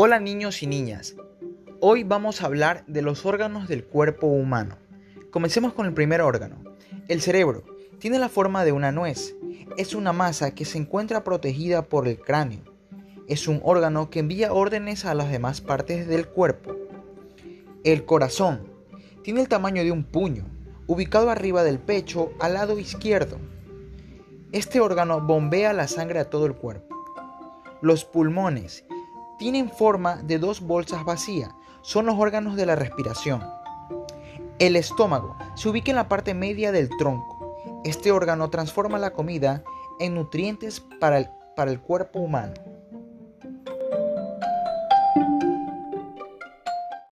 Hola niños y niñas, hoy vamos a hablar de los órganos del cuerpo humano. Comencemos con el primer órgano. El cerebro tiene la forma de una nuez. Es una masa que se encuentra protegida por el cráneo. Es un órgano que envía órdenes a las demás partes del cuerpo. El corazón tiene el tamaño de un puño, ubicado arriba del pecho al lado izquierdo. Este órgano bombea la sangre a todo el cuerpo. Los pulmones tienen forma de dos bolsas vacías, son los órganos de la respiración. El estómago se ubica en la parte media del tronco. Este órgano transforma la comida en nutrientes para el, para el cuerpo humano.